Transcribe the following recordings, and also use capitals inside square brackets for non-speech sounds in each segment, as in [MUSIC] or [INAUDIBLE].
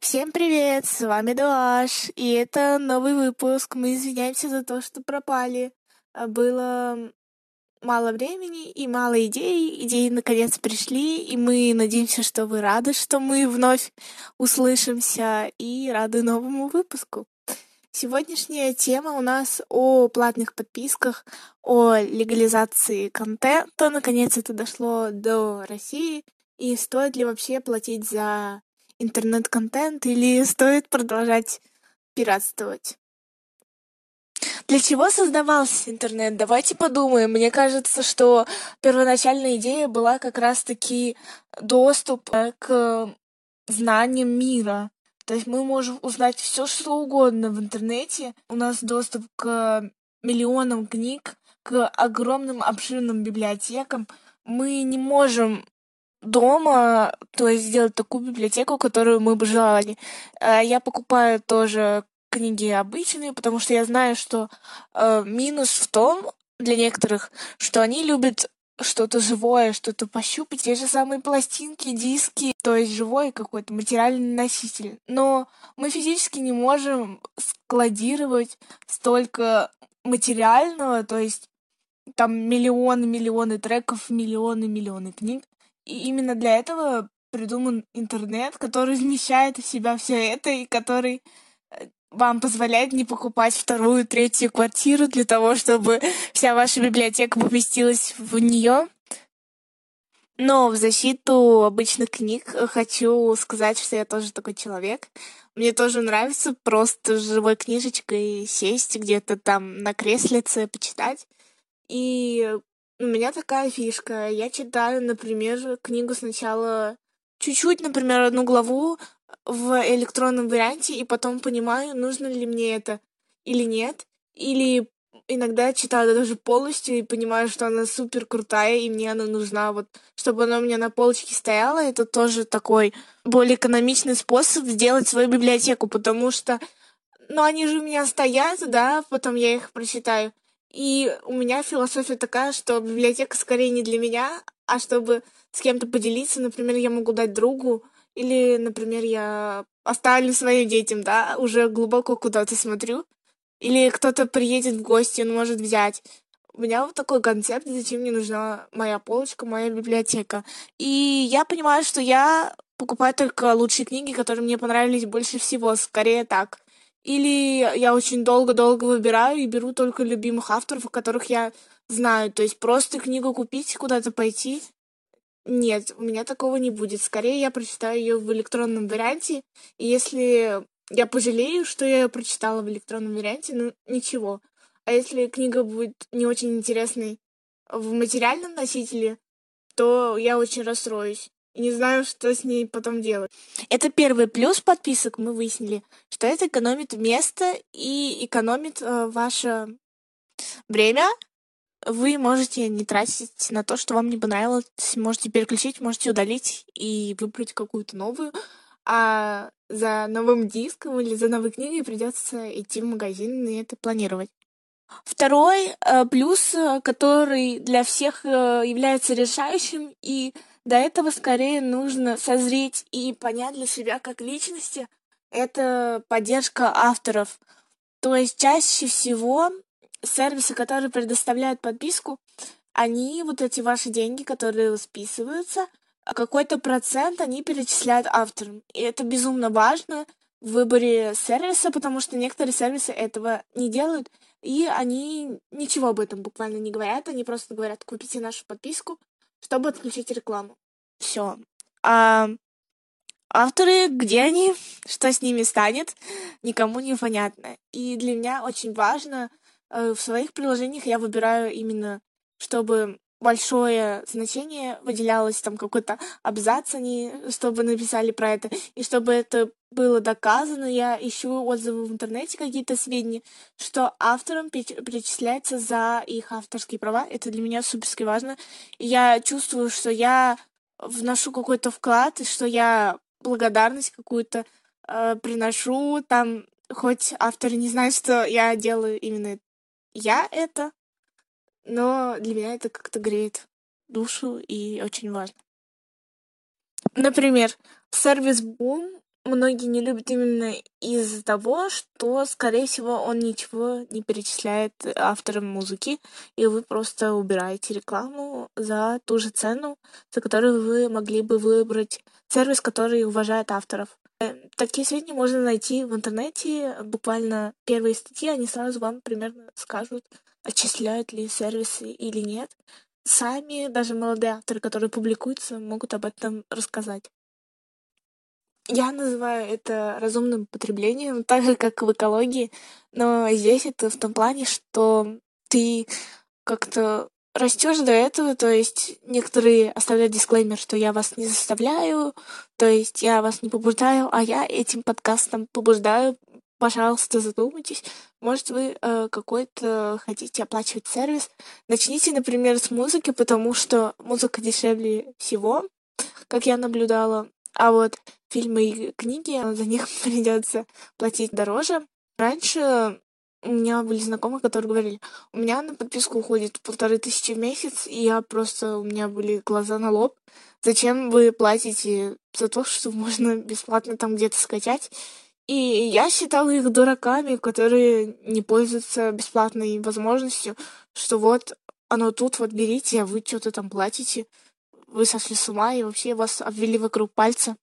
Всем привет, с вами Дуаш, и это новый выпуск. Мы извиняемся за то, что пропали. А, было мало времени и мало идей. Идеи наконец пришли, и мы надеемся, что вы рады, что мы вновь услышимся, и рады новому выпуску. Сегодняшняя тема у нас о платных подписках, о легализации контента. Наконец это дошло до России. И стоит ли вообще платить за интернет-контент или стоит продолжать пиратствовать? Для чего создавался интернет? Давайте подумаем. Мне кажется, что первоначальная идея была как раз-таки доступ к знаниям мира. То есть мы можем узнать все, что угодно в интернете. У нас доступ к миллионам книг, к огромным обширным библиотекам. Мы не можем дома, то есть сделать такую библиотеку, которую мы бы желали. Э, я покупаю тоже книги обычные, потому что я знаю, что э, минус в том для некоторых, что они любят что-то живое, что-то пощупать, те же самые пластинки, диски, то есть живой какой-то материальный носитель. Но мы физически не можем складировать столько материального, то есть там миллионы, миллионы треков, миллионы, миллионы книг. И именно для этого придуман интернет, который вмещает в себя все это и который э, вам позволяет не покупать вторую, третью квартиру для того, чтобы вся ваша библиотека поместилась в нее. Но в защиту обычных книг хочу сказать, что я тоже такой человек. Мне тоже нравится просто живой книжечкой сесть где-то там на креслице, почитать. И у меня такая фишка. Я читаю, например, книгу сначала чуть-чуть, например, одну главу, в электронном варианте и потом понимаю, нужно ли мне это или нет. Или иногда читаю даже полностью и понимаю, что она супер крутая, и мне она нужна. Вот, чтобы она у меня на полочке стояла, это тоже такой более экономичный способ сделать свою библиотеку, потому что, ну, они же у меня стоят, да, потом я их прочитаю. И у меня философия такая, что библиотека скорее не для меня, а чтобы с кем-то поделиться. Например, я могу дать другу, или, например, я оставлю своим детям, да, уже глубоко куда-то смотрю. Или кто-то приедет в гости, он может взять. У меня вот такой концепт, зачем мне нужна моя полочка, моя библиотека. И я понимаю, что я покупаю только лучшие книги, которые мне понравились больше всего, скорее так. Или я очень долго-долго выбираю и беру только любимых авторов, которых я знаю. То есть просто книгу купить, куда-то пойти нет, у меня такого не будет. Скорее я прочитаю ее в электронном варианте. И если я пожалею, что я ее прочитала в электронном варианте, ну ничего. А если книга будет не очень интересной в материальном носителе, то я очень расстроюсь. Не знаю, что с ней потом делать. Это первый плюс подписок, мы выяснили, что это экономит место и экономит э, ваше время, вы можете не тратить на то, что вам не понравилось. Можете переключить, можете удалить и выбрать какую-то новую. А за новым диском или за новой книгой придется идти в магазин и это планировать. Второй э, плюс, э, который для всех э, является решающим, и до этого скорее нужно созреть и понять для себя как личности, это поддержка авторов. То есть чаще всего сервисы, которые предоставляют подписку, они вот эти ваши деньги, которые списываются, какой-то процент они перечисляют авторам. И это безумно важно в выборе сервиса, потому что некоторые сервисы этого не делают, и они ничего об этом буквально не говорят, они просто говорят, купите нашу подписку, чтобы отключить рекламу. Все. А авторы, где они, [LAUGHS] что с ними станет, никому не понятно. И для меня очень важно Э, в своих приложениях я выбираю именно, чтобы большое значение выделялось, там какой-то абзац они, чтобы написали про это, и чтобы это было доказано, я ищу отзывы в интернете, какие-то сведения, что авторам перечисляется за их авторские права. Это для меня суперски важно. И я чувствую, что я вношу какой-то вклад, и что я благодарность какую-то э, приношу, там, хоть авторы не знают, что я делаю именно я это, но для меня это как-то греет душу и очень важно. Например, сервис Boom многие не любят именно из-за того, что, скорее всего, он ничего не перечисляет авторам музыки, и вы просто убираете рекламу за ту же цену, за которую вы могли бы выбрать сервис, который уважает авторов. Э, такие сведения можно найти в интернете. Буквально первые статьи, они сразу вам примерно скажут, отчисляют ли сервисы или нет. Сами даже молодые авторы, которые публикуются, могут об этом рассказать. Я называю это разумным потреблением, так же, как в экологии, но здесь это в том плане, что ты как-то растешь до этого, то есть некоторые оставляют дисклеймер, что я вас не заставляю, то есть я вас не побуждаю, а я этим подкастом побуждаю. Пожалуйста, задумайтесь. Может, вы э, какой-то хотите оплачивать сервис. Начните, например, с музыки, потому что музыка дешевле всего, как я наблюдала. А вот фильмы и книги, за них [LAUGHS] придется платить дороже. Раньше у меня были знакомые, которые говорили, у меня на подписку уходит полторы тысячи в месяц, и я просто, у меня были глаза на лоб. Зачем вы платите за то, [LAUGHS] что можно бесплатно там где-то скачать? И я считала их дураками, которые не пользуются бесплатной возможностью, что вот оно тут, вот берите, а вы что-то там платите вы сошли с ума и вообще вас обвели вокруг пальца.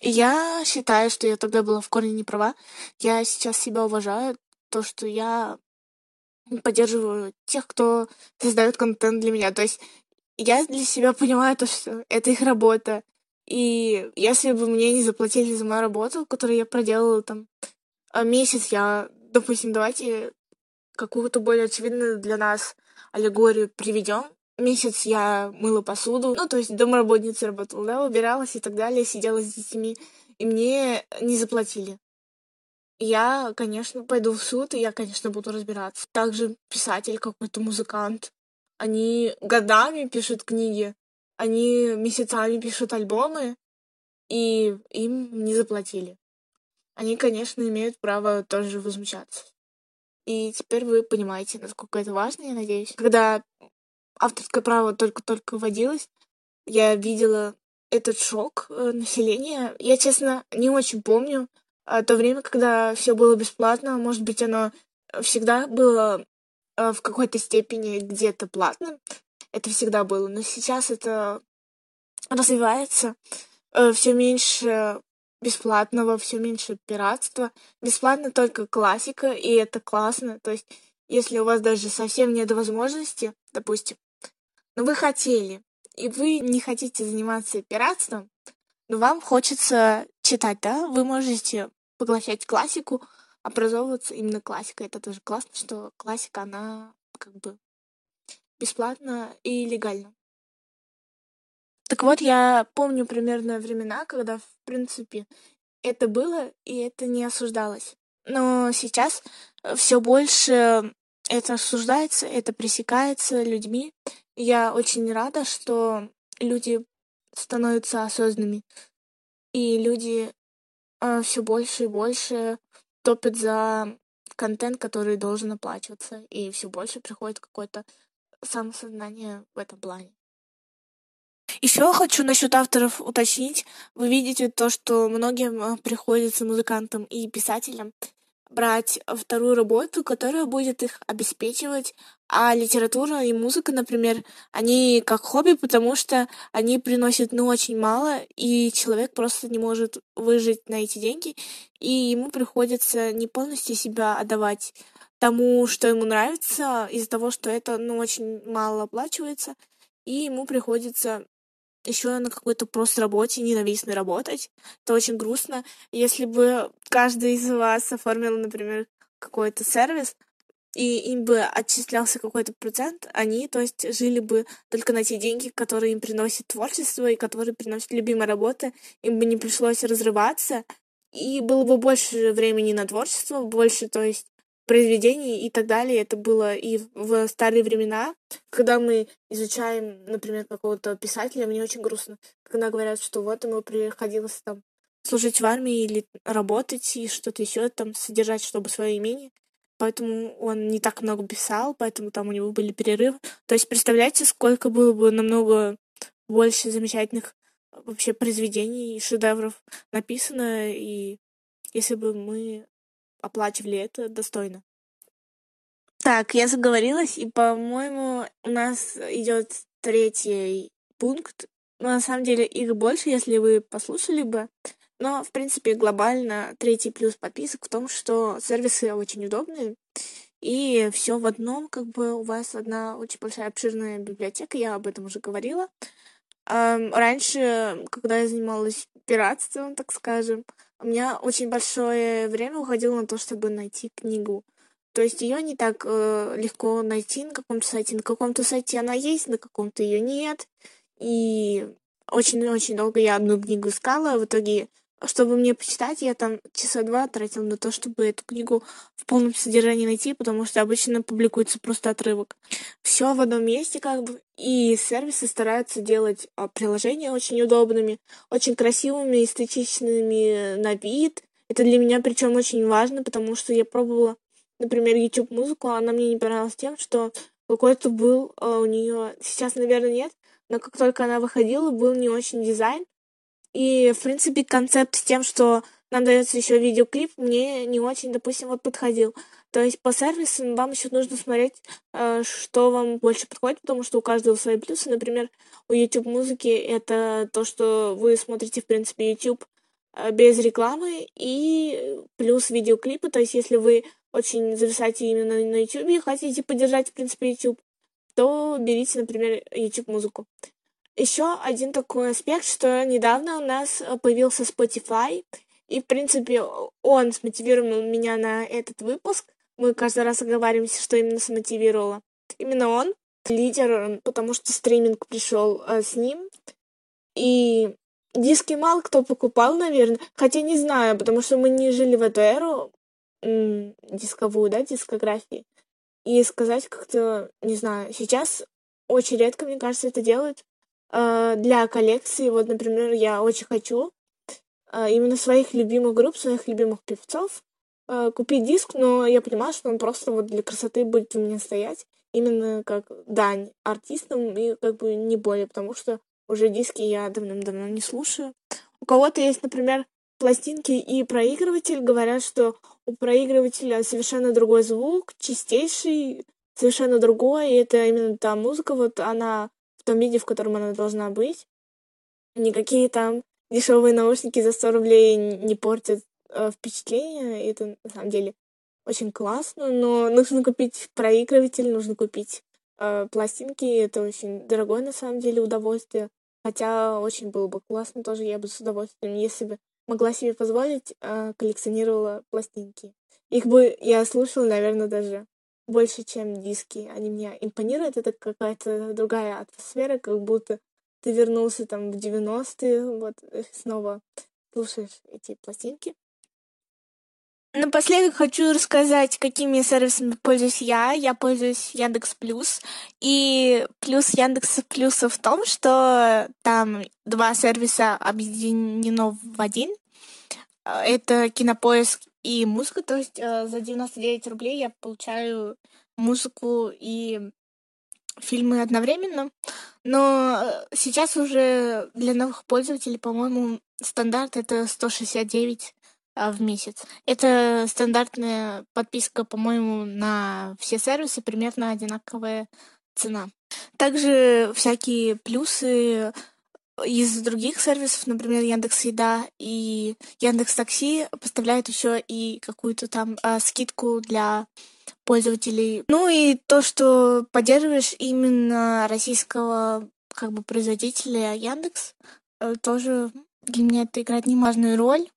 И я считаю, что я тогда была в корне не права. Я сейчас себя уважаю, то, что я поддерживаю тех, кто создает контент для меня. То есть я для себя понимаю то, что это их работа. И если бы мне не заплатили за мою работу, которую я проделала там а месяц, я, допустим, давайте какую-то более очевидную для нас аллегорию приведем месяц я мыла посуду, ну, то есть домработницей работала, да, убиралась и так далее, сидела с детьми, и мне не заплатили. Я, конечно, пойду в суд, и я, конечно, буду разбираться. Также писатель какой-то, музыкант. Они годами пишут книги, они месяцами пишут альбомы, и им не заплатили. Они, конечно, имеют право тоже возмущаться. И теперь вы понимаете, насколько это важно, я надеюсь. Когда авторское право только-только вводилось, я видела этот шок э, населения. Я, честно, не очень помню а, то время, когда все было бесплатно. Может быть, оно всегда было а, в какой-то степени где-то платным. Это всегда было. Но сейчас это развивается. А, все меньше бесплатного, все меньше пиратства. Бесплатно только классика, и это классно. То есть, если у вас даже совсем нет возможности, допустим, но вы хотели, и вы не хотите заниматься пиратством, но вам хочется читать, да, вы можете поглощать классику, образовываться именно классикой. Это тоже классно, что классика, она как бы бесплатна и легальна. Так вот, я помню примерно времена, когда, в принципе, это было, и это не осуждалось. Но сейчас все больше это осуждается, это пресекается людьми. Я очень рада, что люди становятся осознанными. И люди э, все больше и больше топят за контент, который должен оплачиваться. И все больше приходит какое-то самосознание в этом плане. Еще хочу насчет авторов уточнить. Вы видите то, что многим э, приходится музыкантам и писателям брать вторую работу, которая будет их обеспечивать, а литература и музыка, например, они как хобби, потому что они приносят, ну, очень мало, и человек просто не может выжить на эти деньги, и ему приходится не полностью себя отдавать тому, что ему нравится, из-за того, что это, ну, очень мало оплачивается, и ему приходится еще на какой-то просто работе, ненавистной работать. Это очень грустно. Если бы каждый из вас оформил, например, какой-то сервис, и им бы отчислялся какой-то процент, они, то есть, жили бы только на те деньги, которые им приносит творчество и которые приносит любимая работа, им бы не пришлось разрываться, и было бы больше времени на творчество, больше, то есть, произведений и так далее. Это было и в старые времена, когда мы изучаем, например, какого-то писателя, мне очень грустно, когда говорят, что вот ему приходилось там служить в армии или работать и что-то еще там содержать, чтобы свое имение. Поэтому он не так много писал, поэтому там у него были перерывы. То есть представляете, сколько было бы намного больше замечательных вообще произведений, шедевров написано, и если бы мы оплачивали это достойно. Так, я заговорилась, и, по-моему, у нас идет третий пункт. Но на самом деле их больше, если вы послушали бы. Но, в принципе, глобально третий плюс подписок в том, что сервисы очень удобные. И все в одном, как бы у вас одна очень большая обширная библиотека, я об этом уже говорила. Раньше, когда я занималась пиратством, так скажем, у меня очень большое время уходило на то, чтобы найти книгу. То есть ее не так э, легко найти на каком-то сайте. На каком-то сайте она есть, на каком-то ее нет. И очень-очень долго я одну книгу искала. В итоге чтобы мне почитать, я там часа два тратил на то, чтобы эту книгу в полном содержании найти, потому что обычно публикуется просто отрывок. Все в одном месте, как бы, и сервисы стараются делать а, приложения очень удобными, очень красивыми, эстетичными на вид. Это для меня причем очень важно, потому что я пробовала, например, YouTube музыку, а она мне не понравилась тем, что какой-то был а, у нее сейчас, наверное, нет, но как только она выходила, был не очень дизайн, и, в принципе, концепт с тем, что нам дается еще видеоклип, мне не очень, допустим, вот подходил. То есть по сервисам вам еще нужно смотреть, э, что вам больше подходит, потому что у каждого свои плюсы. Например, у YouTube музыки это то, что вы смотрите, в принципе, YouTube э, без рекламы и плюс видеоклипы. То есть если вы очень зависаете именно на YouTube и хотите поддержать, в принципе, YouTube, то берите, например, YouTube музыку. Еще один такой аспект, что недавно у нас э, появился Spotify, и, в принципе, он смотивировал меня на этот выпуск. Мы каждый раз оговариваемся, что именно смотивировало. Именно он лидер, потому что стриминг пришел э, с ним. И диски мало кто покупал, наверное. Хотя не знаю, потому что мы не жили в эту эру м- дисковую, да, дискографии. И сказать как-то, не знаю, сейчас очень редко, мне кажется, это делают. Э, для коллекции. Вот, например, я очень хочу э, именно своих любимых групп, своих любимых певцов э, купить диск, но я понимаю, что он просто вот для красоты будет у меня стоять именно как дань артистам и как бы не более, потому что уже диски я давным-давно не слушаю. У кого-то есть, например, пластинки и проигрыватель. Говорят, что у проигрывателя совершенно другой звук, чистейший, совершенно другой. И это именно та музыка, вот она том виде, в котором она должна быть. Никакие там дешевые наушники за 100 рублей не портят э, впечатление. Это на самом деле очень классно, но нужно купить проигрыватель, нужно купить э, пластинки. Это очень дорогое на самом деле удовольствие. Хотя очень было бы классно тоже, я бы с удовольствием, если бы могла себе позволить, э, коллекционировала пластинки. Их бы я слушала, наверное, даже больше, чем диски. Они меня импонируют. Это какая-то другая атмосфера, как будто ты вернулся там в 90-е, вот э, снова слушаешь эти пластинки. Напоследок хочу рассказать, какими сервисами пользуюсь я. Я пользуюсь Яндекс Плюс. И плюс Яндекс Плюса в том, что там два сервиса объединено в один. Это Кинопоиск и музыка. То есть э, за 99 рублей я получаю музыку и фильмы одновременно. Но э, сейчас уже для новых пользователей, по-моему, стандарт это 169 а, в месяц. Это стандартная подписка, по-моему, на все сервисы, примерно одинаковая цена. Также всякие плюсы из других сервисов, например, Яндекс Еда и Яндекс Такси поставляют еще и какую-то там а, скидку для пользователей. Ну и то, что поддерживаешь именно российского как бы производителя Яндекс, э, тоже для меня это играет немалую роль.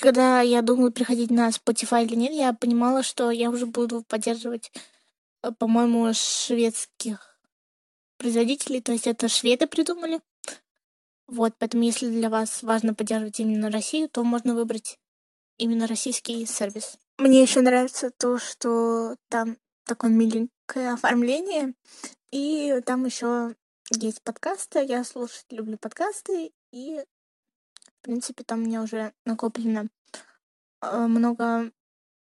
Когда я думала приходить на Spotify или нет, я понимала, что я уже буду поддерживать, э, по-моему, шведских производителей, то есть это шведы придумали. Вот, поэтому если для вас важно поддерживать именно Россию, то можно выбрать именно российский сервис. Мне еще нравится то, что там такое миленькое оформление, и там еще есть подкасты. Я слушать люблю подкасты, и, в принципе, там у меня уже накоплено э, много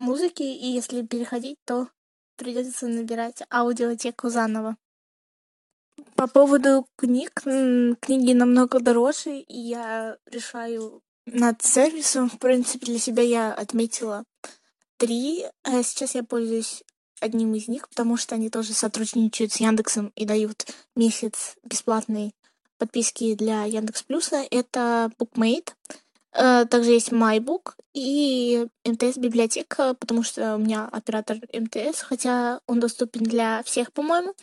музыки, и если переходить, то придется набирать аудиотеку заново. По поводу книг, книги намного дороже, и я решаю над сервисом. В принципе, для себя я отметила три. А сейчас я пользуюсь одним из них, потому что они тоже сотрудничают с Яндексом и дают месяц бесплатной подписки для Яндекс Плюса. Это BookMate. Э, также есть MyBook и МТС библиотека, потому что у меня оператор МТС, хотя он доступен для всех, по-моему.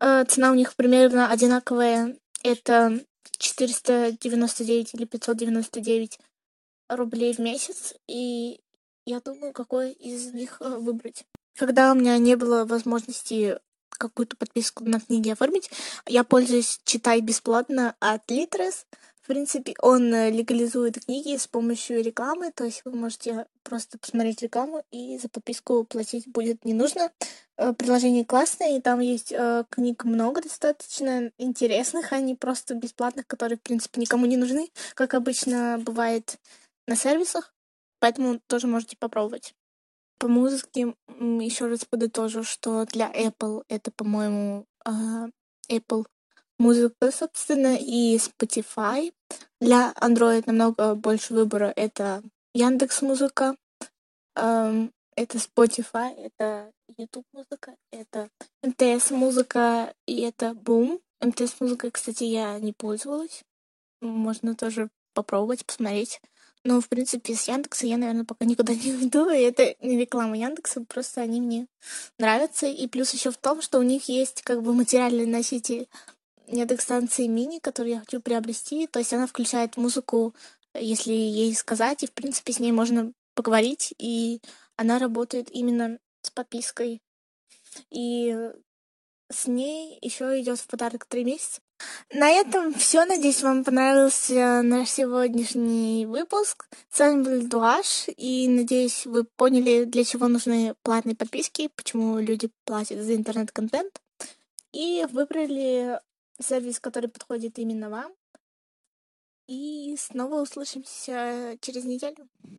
Э, цена у них примерно одинаковая. Это 499 или 599 рублей в месяц. И я думаю, какой из них э, выбрать. Когда у меня не было возможности какую-то подписку на книги оформить, я пользуюсь «Читай бесплатно» от Litres. В принципе, он э, легализует книги с помощью рекламы, то есть вы можете просто посмотреть рекламу и за подписку платить будет не нужно. Э, приложение классное, и там есть э, книг много достаточно интересных, а не просто бесплатных, которые, в принципе, никому не нужны, как обычно бывает на сервисах. Поэтому тоже можете попробовать. По музыке еще раз подытожу, что для Apple это, по-моему, uh, Apple музыка, собственно, и Spotify. Для Android намного больше выбора. Это Яндекс Музыка, um, это Spotify, это YouTube музыка, это МТС музыка и это Boom. МТС музыкой, кстати, я не пользовалась. Можно тоже попробовать, посмотреть. Но, в принципе, с Яндекса я, наверное, пока никуда [LAUGHS] не уйду. И это не реклама Яндекса, просто они мне нравятся. И плюс еще в том, что у них есть как бы материальный носитель Яндекс-станции мини, который я хочу приобрести. То есть она включает музыку, если ей сказать, и, в принципе, с ней можно поговорить. И она работает именно с подпиской. И с ней еще идет в подарок три месяца. На этом все. Надеюсь, вам понравился наш сегодняшний выпуск. С вами был Дуаш, и надеюсь, вы поняли, для чего нужны платные подписки, почему люди платят за интернет-контент, и выбрали сервис, который подходит именно вам. И снова услышимся через неделю.